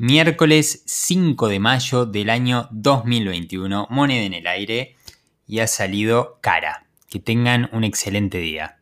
Miércoles 5 de mayo del año 2021, moneda en el aire y ha salido cara. Que tengan un excelente día.